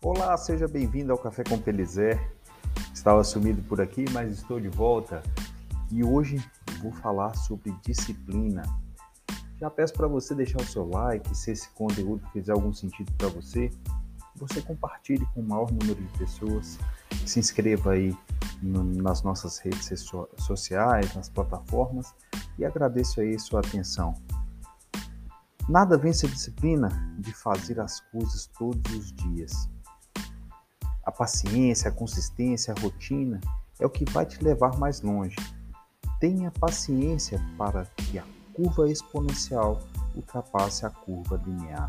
Olá, seja bem-vindo ao Café com Pelizé. Estava sumido por aqui, mas estou de volta e hoje vou falar sobre disciplina. Já peço para você deixar o seu like, se esse conteúdo fizer algum sentido para você, você compartilhe com o maior número de pessoas, se inscreva aí no, nas nossas redes sociais, nas plataformas e agradeço aí sua atenção. Nada vence a disciplina de fazer as coisas todos os dias. A paciência, a consistência, a rotina é o que vai te levar mais longe. Tenha paciência para que a curva exponencial ultrapasse a curva linear.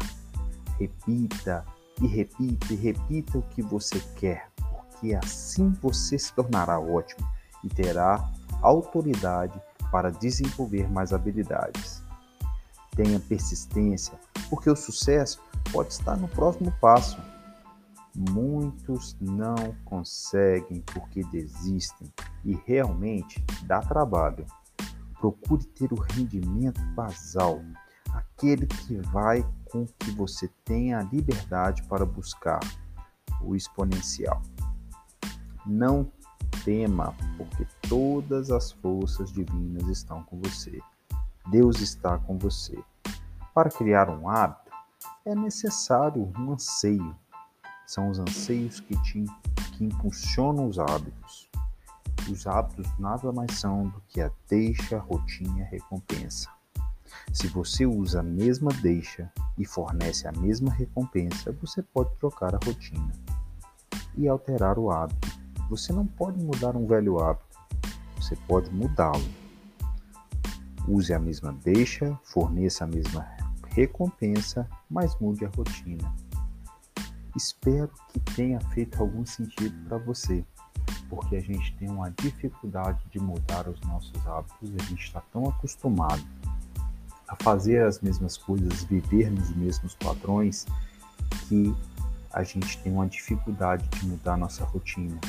Repita e repita e repita o que você quer, porque assim você se tornará ótimo e terá autoridade para desenvolver mais habilidades. Tenha persistência, porque o sucesso pode estar no próximo passo. Muitos não conseguem porque desistem e realmente dá trabalho. Procure ter o rendimento basal, aquele que vai com que você tenha a liberdade para buscar o exponencial. Não tema, porque todas as forças divinas estão com você. Deus está com você. Para criar um hábito, é necessário um anseio. São os anseios que, te, que impulsionam os hábitos. Os hábitos nada mais são do que a deixa, rotina e a recompensa. Se você usa a mesma deixa e fornece a mesma recompensa, você pode trocar a rotina e alterar o hábito. Você não pode mudar um velho hábito, você pode mudá-lo Use a mesma deixa, forneça a mesma recompensa, mas mude a rotina. Espero que tenha feito algum sentido para você, porque a gente tem uma dificuldade de mudar os nossos hábitos, a gente está tão acostumado a fazer as mesmas coisas, viver nos mesmos padrões, que a gente tem uma dificuldade de mudar nossa rotina.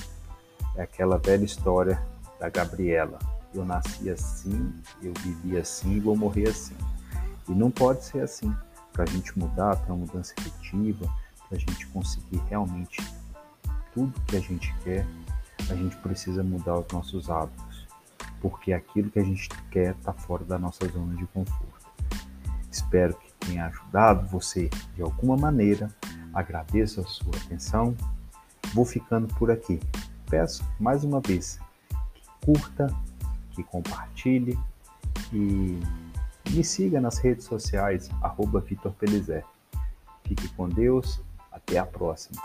É aquela velha história da Gabriela eu nasci assim, eu vivi assim e vou morrer assim. E não pode ser assim. Para a gente mudar, para uma mudança efetiva, a gente conseguir realmente tudo que a gente quer, a gente precisa mudar os nossos hábitos, porque aquilo que a gente quer está fora da nossa zona de conforto. Espero que tenha ajudado você de alguma maneira. Agradeço a sua atenção. Vou ficando por aqui. Peço mais uma vez que curta, que compartilhe e me siga nas redes sociais, arroba. Fique com Deus, até a próxima.